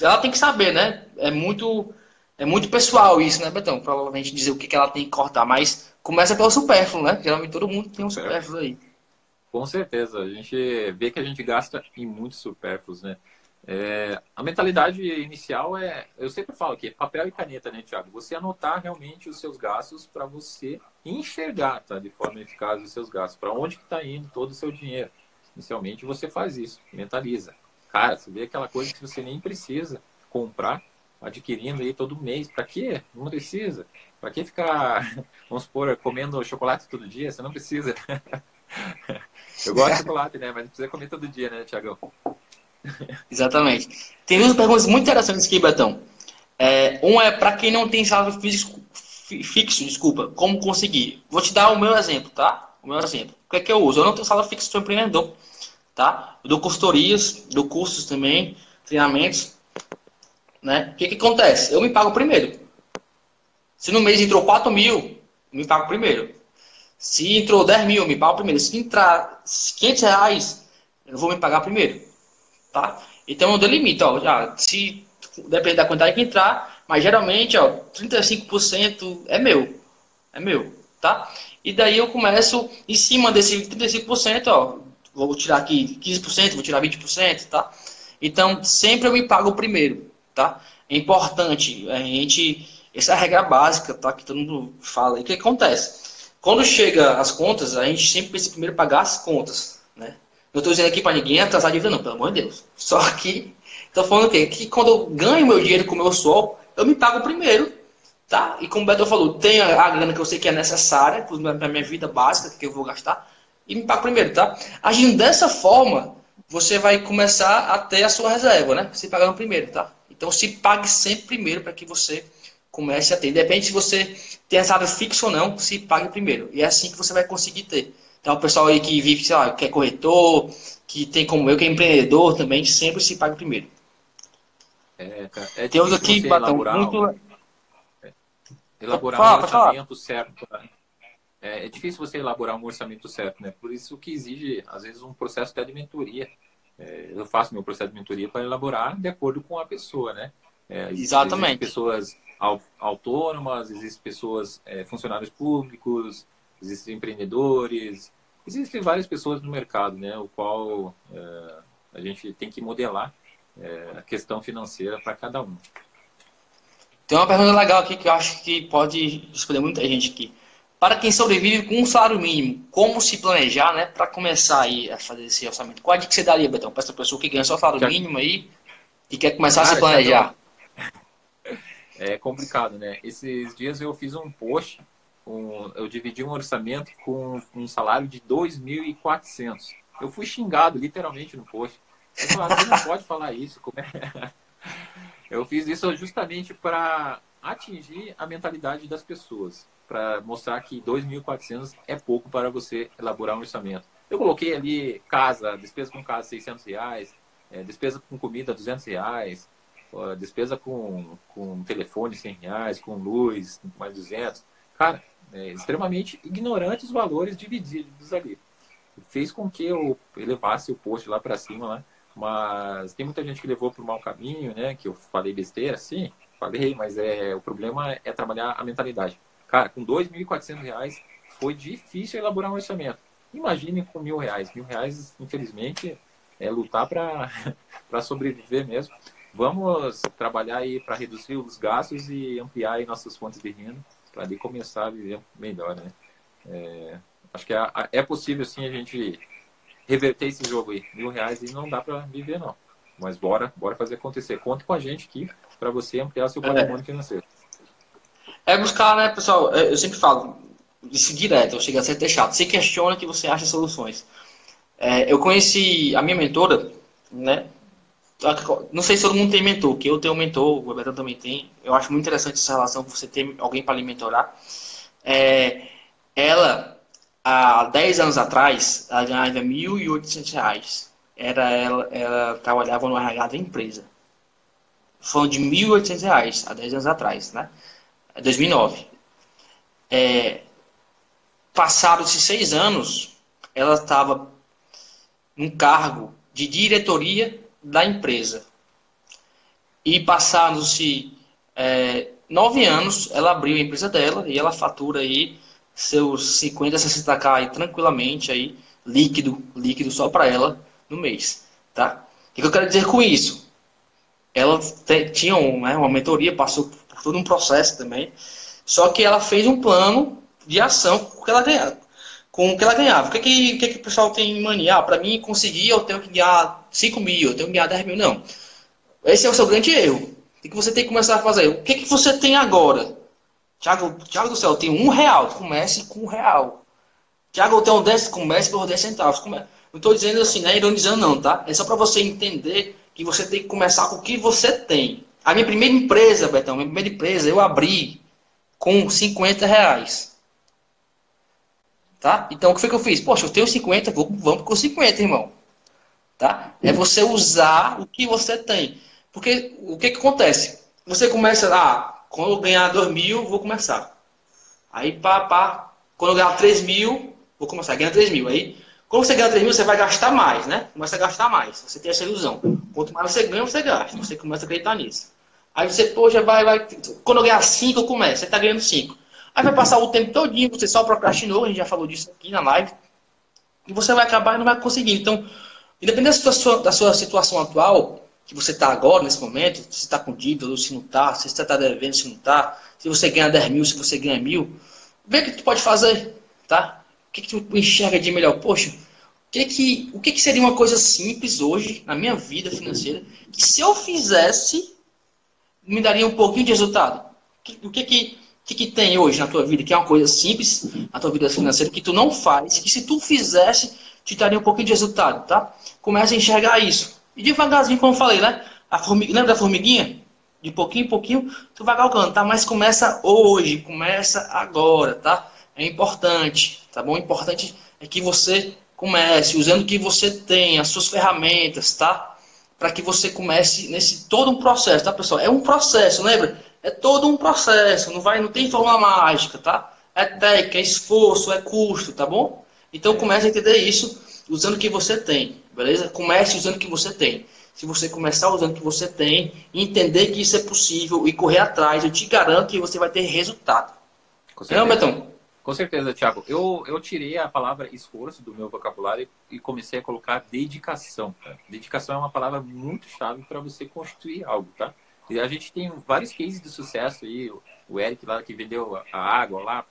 Ela tem que saber, né? É muito, é muito pessoal isso, né, Betão? Provavelmente dizer o que, que ela tem que cortar, mas Começa pelo supérfluo, né? Geralmente todo mundo tem um supérfluo aí. Com certeza. A gente vê que a gente gasta em muitos supérfluos, né? É, a mentalidade inicial é, eu sempre falo aqui, papel e caneta, né, Tiago? Você anotar realmente os seus gastos para você enxergar, tá, de forma eficaz os seus gastos, para onde que está indo todo o seu dinheiro. Inicialmente você faz isso, mentaliza. Cara, você vê aquela coisa que você nem precisa comprar, adquirindo aí todo mês. Para quê? Não precisa. Para que ficar, vamos supor, comendo chocolate todo dia? Você não precisa. Eu gosto de chocolate, né? Mas não precisa comer todo dia, né, Tiagão? Exatamente. Tem duas perguntas muito interessantes aqui, Betão. É, um é para quem não tem salário físico, fixo, desculpa, como conseguir? Vou te dar o meu exemplo, tá? O meu exemplo. O que é que eu uso? Eu não tenho salário fixo, sou empreendedor, tá? Eu dou consultorias, dou cursos também, treinamentos, né? O que que acontece? Eu me pago primeiro. Se no mês entrou 4 mil, me pago primeiro. Se entrou 10 mil, me pago primeiro. Se entrar 500 reais, eu vou me pagar primeiro. Tá? Então eu dou limite. Ó, já, se depende da quantidade que entrar, mas geralmente ó, 35% é meu. É meu. Tá? E daí eu começo em cima desse 35%, ó, vou tirar aqui 15%, vou tirar 20%, tá? Então sempre eu me pago primeiro, tá? É importante a gente essa é a regra básica, tá? Que todo mundo fala. E o que acontece? Quando chega as contas, a gente sempre precisa primeiro pagar as contas, né? Não estou dizendo aqui para ninguém atrasar a dívida, não, pelo amor de Deus. Só que estou falando o quê? Que quando eu ganho meu dinheiro com o meu sol, eu me pago primeiro, tá? E como o Beto falou, tem a grana que eu sei que é necessária para minha vida básica, que eu vou gastar, e me pago primeiro, tá? Agindo dessa forma, você vai começar a ter a sua reserva, né? Se pagando primeiro, tá? Então se pague sempre primeiro para que você comece a ter. Depende se você tem a salário fixo ou não, se pague primeiro. E é assim que você vai conseguir ter. Então, o pessoal aí que vive, sei lá, que é corretor, que tem como eu, que é empreendedor também, sempre se pague primeiro. É, cara, é tem outro aqui, Batão, muito... É, elaborar fala, um orçamento certo. Né? É, é, difícil você elaborar um orçamento certo, né? Por isso que exige, às vezes, um processo de mentoria. É, eu faço meu processo de mentoria para elaborar de acordo com a pessoa, né? É, Exatamente. pessoas autônomas, existem pessoas, é, funcionários públicos, existem empreendedores, existem várias pessoas no mercado, né, o qual é, a gente tem que modelar é, a questão financeira para cada um. Tem uma pergunta legal aqui que eu acho que pode responder muita gente aqui. para quem sobrevive com um salário mínimo, como se planejar, né, para começar aí a fazer esse orçamento? Qual a dica que você daria, Betão, para essa pessoa que ganha só salário mínimo aí e quer começar Cara, a se planejar? É complicado, né? Esses dias eu fiz um post, um, eu dividi um orçamento com um salário de 2.400. Eu fui xingado literalmente no post. Eu falei, você não pode falar isso. É? Eu fiz isso justamente para atingir a mentalidade das pessoas, para mostrar que 2.400 é pouco para você elaborar um orçamento. Eu coloquei ali casa, despesa com casa 600 reais, é, despesa com comida 200 reais, despesa com, com telefone 100 reais, com luz mais 200. Cara, é extremamente ignorante os valores divididos ali. Fez com que eu elevasse o post lá para cima, né? mas tem muita gente que levou para o mau caminho, né? Que eu falei besteira, sim, falei, mas é o problema é trabalhar a mentalidade. Cara, com R$ 2.400 foi difícil elaborar um orçamento. Imagine com mil reais. Mil reais, infelizmente, é lutar para sobreviver mesmo. Vamos trabalhar aí para reduzir os gastos e ampliar aí nossas fontes de renda para começar a viver melhor, né? É, acho que é, é possível sim a gente reverter esse jogo aí. Mil reais e não dá para viver, não. Mas bora, bora fazer acontecer. Conte com a gente aqui para você ampliar seu patrimônio é. financeiro. É buscar, né, pessoal? É, eu sempre falo, isso direto, eu chego a ser até chato. Você questiona que você acha soluções. É, eu conheci a minha mentora, né? Não sei se todo mundo tem mentor, que eu tenho mentor, o Roberto também tem. Eu acho muito interessante essa relação, você ter alguém para lhe mentorar. É, ela há 10 anos atrás, ela ganhava R$ 1.800. Era, ela, ela trabalhava no RH da empresa. Falando de R$ 1.800 há 10 anos atrás, né? 2009. É, Passados-se seis anos, ela estava num cargo de diretoria da empresa. E passados-se é, nove anos, ela abriu a empresa dela e ela fatura aí seus 50, 60k aí, tranquilamente aí, líquido, líquido só para ela no mês, tá? O que eu quero dizer com isso? Ela te, tinha um, né, uma mentoria, passou por todo um processo também, só que ela fez um plano de ação que ela ganhava. Com o que ela ganhava. O que, que, o, que, que o pessoal tem mania? Ah, para mim conseguir, eu tenho que ganhar 5 mil, eu tenho que ganhar 10 mil. Não. Esse é o seu grande erro. O que você tem que começar a fazer? O que, que você tem agora? Tiago, Tiago do céu, tenho um real. Comece com um real. Tiago, eu tenho 10, comece por 10 centavos. Come... Não estou dizendo assim, né? Ironizando não, tá? É só para você entender que você tem que começar com o que você tem. A minha primeira empresa, Betão, minha primeira empresa, eu abri com 50 reais. Tá? Então, o que foi que eu fiz? Poxa, eu tenho 50, vou, vamos com 50, irmão. Tá? É você usar o que você tem. Porque o que, que acontece? Você começa, ah, quando eu ganhar 2 mil, vou começar. Aí, pá, pá. Quando eu ganhar 3 mil, vou começar. Ganhar 3 mil. Aí, quando você ganha 3 mil, você vai gastar mais, né? Começa a gastar mais. Você tem essa ilusão. Quanto mais você ganha, você gasta. Você começa a acreditar nisso. Aí você, poxa, vai, vai. Quando eu ganhar 5, eu começo. Você está ganhando 5. Aí vai passar o tempo todinho, você só procrastinou, a gente já falou disso aqui na live. E você vai acabar e não vai conseguir. Então, independente da sua, da sua situação atual, que você está agora, nesse momento, se está com dívida ou se não está, se você está devendo, se não está, se você ganha 10 mil, se você ganha mil, vê o que tu pode fazer, tá? O que, que tu enxerga de melhor? Poxa, o que, que, o que, que seria uma coisa simples hoje, na minha vida financeira, que se eu fizesse, me daria um pouquinho de resultado? O que, que, que, que tem hoje na tua vida, que é uma coisa simples na tua vida financeira, que tu não faz, que se tu fizesse, te daria um pouquinho de resultado, tá? Começa a enxergar isso. E devagarzinho, como eu falei, né? A formiguinha, lembra da formiguinha? De pouquinho em pouquinho, tu vai galgando, tá? Mas começa hoje, começa agora, tá? É importante, tá bom? O importante é que você comece usando o que você tem, as suas ferramentas, tá? Para que você comece nesse todo um processo, tá, pessoal? É um processo, lembra? É todo um processo, não vai, não tem forma mágica, tá? É técnica, é esforço, é custo, tá bom? Então comece a entender isso usando o que você tem. Beleza? Comece usando o que você tem. Se você começar usando o que você tem, entender que isso é possível e correr atrás, eu te garanto que você vai ter resultado. Não, Betão? Com certeza, Thiago. Eu, eu tirei a palavra esforço do meu vocabulário e comecei a colocar dedicação. Tá? Dedicação é uma palavra muito chave para você construir algo, tá? E a gente tem vários cases de sucesso aí. O Eric lá que vendeu a água lá,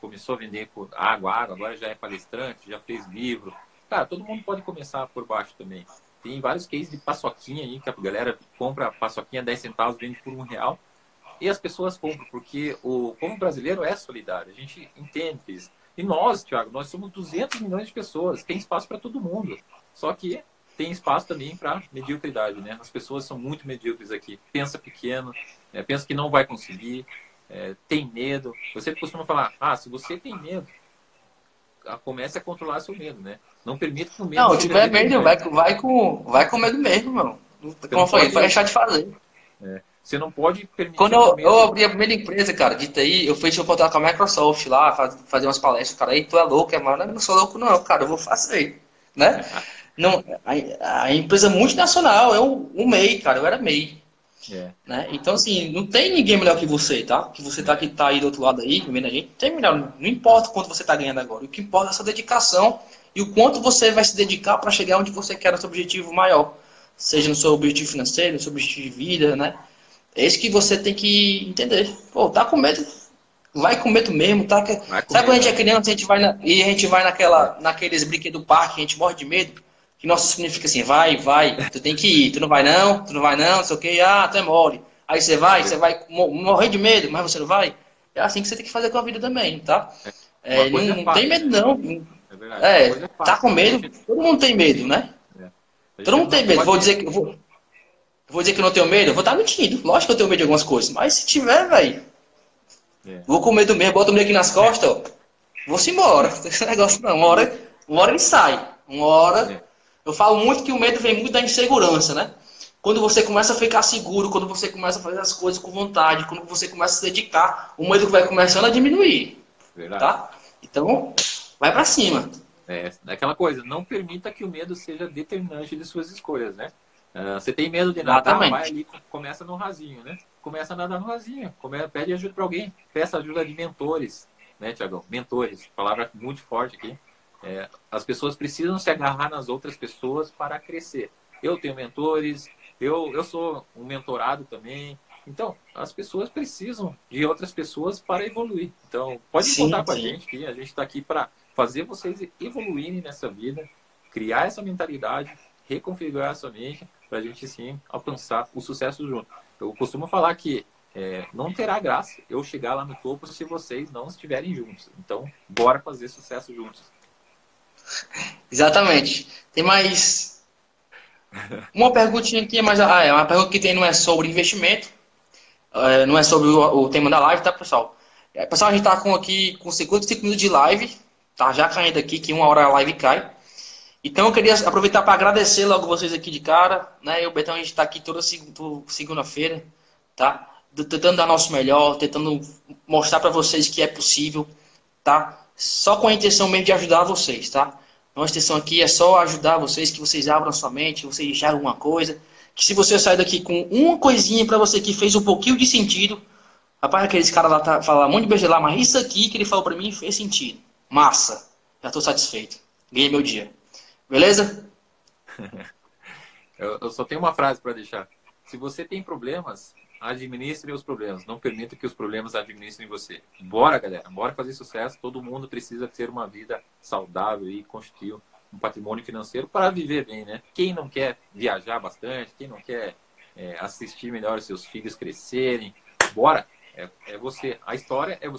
começou a vender água, água, agora já é palestrante, já fez livro. Cara, todo mundo pode começar por baixo também. Tem vários cases de paçoquinha aí, que a galera compra paçoquinha 10 centavos, vende por um real. E as pessoas compram, porque o povo brasileiro é solidário. A gente entende isso. E nós, Thiago, nós somos 200 milhões de pessoas. Tem espaço para todo mundo. Só que tem espaço também para mediocridade, né? As pessoas são muito medíocres aqui. Pensa pequeno, é, pensa que não vai conseguir, é, tem medo. Você costuma falar, ah, se você tem medo, comece a controlar seu medo, né? Não permita que o medo... Não, tiver medo, vai, vai, com, vai com medo mesmo, mano. Como eu falei, vai deixar de fazer. É. Você não pode permitir... Quando eu, eu, abri a primeira empresa, cara, de TI, eu fui um contrato com a Microsoft lá, fazer umas palestras. Cara, aí tu é louco, é mano. Eu não sou louco não, cara, eu vou fazer, né? Não, a, a empresa multinacional, é um MEI, cara, eu era MEI. É. Né? Então, assim, não tem ninguém melhor que você, tá? Que você tá, que tá aí do outro lado aí, vendo a gente, tem melhor. Não importa quanto você tá ganhando agora. O que importa é a sua dedicação e o quanto você vai se dedicar para chegar onde você quer no seu objetivo maior. Seja no seu objetivo financeiro, no seu objetivo de vida, né? É isso que você tem que entender. Pô, tá com medo? Vai com medo mesmo, tá? Sabe quando a gente é criança, a gente vai na, e a gente vai naquela, naqueles brinquedos do parque, a gente morre de medo? Que nossa significa assim, vai, vai, tu tem que ir, tu não vai não, tu não vai não, não sei o que, ah, tu é mole. Aí você vai, você vai morrer de medo, mas você não vai. É assim que você tem que fazer com a vida também, tá? É, não, é não tem medo não. É, verdade, é, é tá com medo, todo mundo tem medo, né? É. Todo mundo tem medo. Vou dizer que vou, vou dizer que não tenho medo, eu vou estar mentindo. Lógico que eu tenho medo de algumas coisas, mas se tiver, velho, é. vou com medo mesmo, bota o medo aqui nas costas, ó, vou-se embora. Esse negócio não, uma hora, uma hora ele sai, uma hora é. Eu falo muito que o medo vem muito da insegurança, né? Quando você começa a ficar seguro, quando você começa a fazer as coisas com vontade, quando você começa a se dedicar, o medo vai começando a diminuir. Verdade. Tá? Então, vai para cima. É, é, aquela coisa, não permita que o medo seja determinante de suas escolhas, né? Uh, você tem medo de nadar, Exatamente. vai ali, começa no rasinho, né? Começa a nadar no rasinho, come, pede ajuda para alguém, peça ajuda de mentores, né, Tiagão? Mentores, palavra muito forte aqui. É, as pessoas precisam se agarrar nas outras pessoas para crescer. Eu tenho mentores, eu, eu sou um mentorado também. Então, as pessoas precisam de outras pessoas para evoluir. Então, pode sim, contar com a gente que a gente está aqui para fazer vocês evoluírem nessa vida, criar essa mentalidade, reconfigurar essa mente para a gente sim alcançar o sucesso junto. Eu costumo falar que é, não terá graça eu chegar lá no topo se vocês não estiverem juntos. Então, bora fazer sucesso juntos. Exatamente. Tem mais uma perguntinha aqui, mas ah, é uma pergunta que tem não é sobre investimento, é, não é sobre o, o, tema da live, tá, pessoal? É, pessoal, a gente tá com aqui com 55 minutos de live, tá já caindo aqui, que uma hora a live cai. Então eu queria aproveitar para agradecer logo vocês aqui de cara, né? Eu, Betão, a gente está aqui toda segunda-feira, tá? Tentando dar nosso melhor, tentando mostrar para vocês que é possível, tá? Só com a intenção mesmo de ajudar vocês, tá? Nossa intenção aqui é só ajudar vocês, que vocês abram sua mente, que vocês enxergam alguma coisa. Que se você sair daqui com uma coisinha para você que fez um pouquinho de sentido, rapaz, aqueles caras lá tá, falam um monte de beijo lá, mas isso aqui que ele falou para mim fez sentido. Massa. Já estou satisfeito. Ganhei meu dia. Beleza? eu, eu só tenho uma frase para deixar. Se você tem problemas, administre os problemas. Não permita que os problemas administrem você. Bora, galera. Bora fazer sucesso. Todo mundo precisa ter uma vida saudável e construir um patrimônio financeiro para viver bem, né? Quem não quer viajar bastante, quem não quer é, assistir melhor seus filhos crescerem, bora. É, é você. A história é você.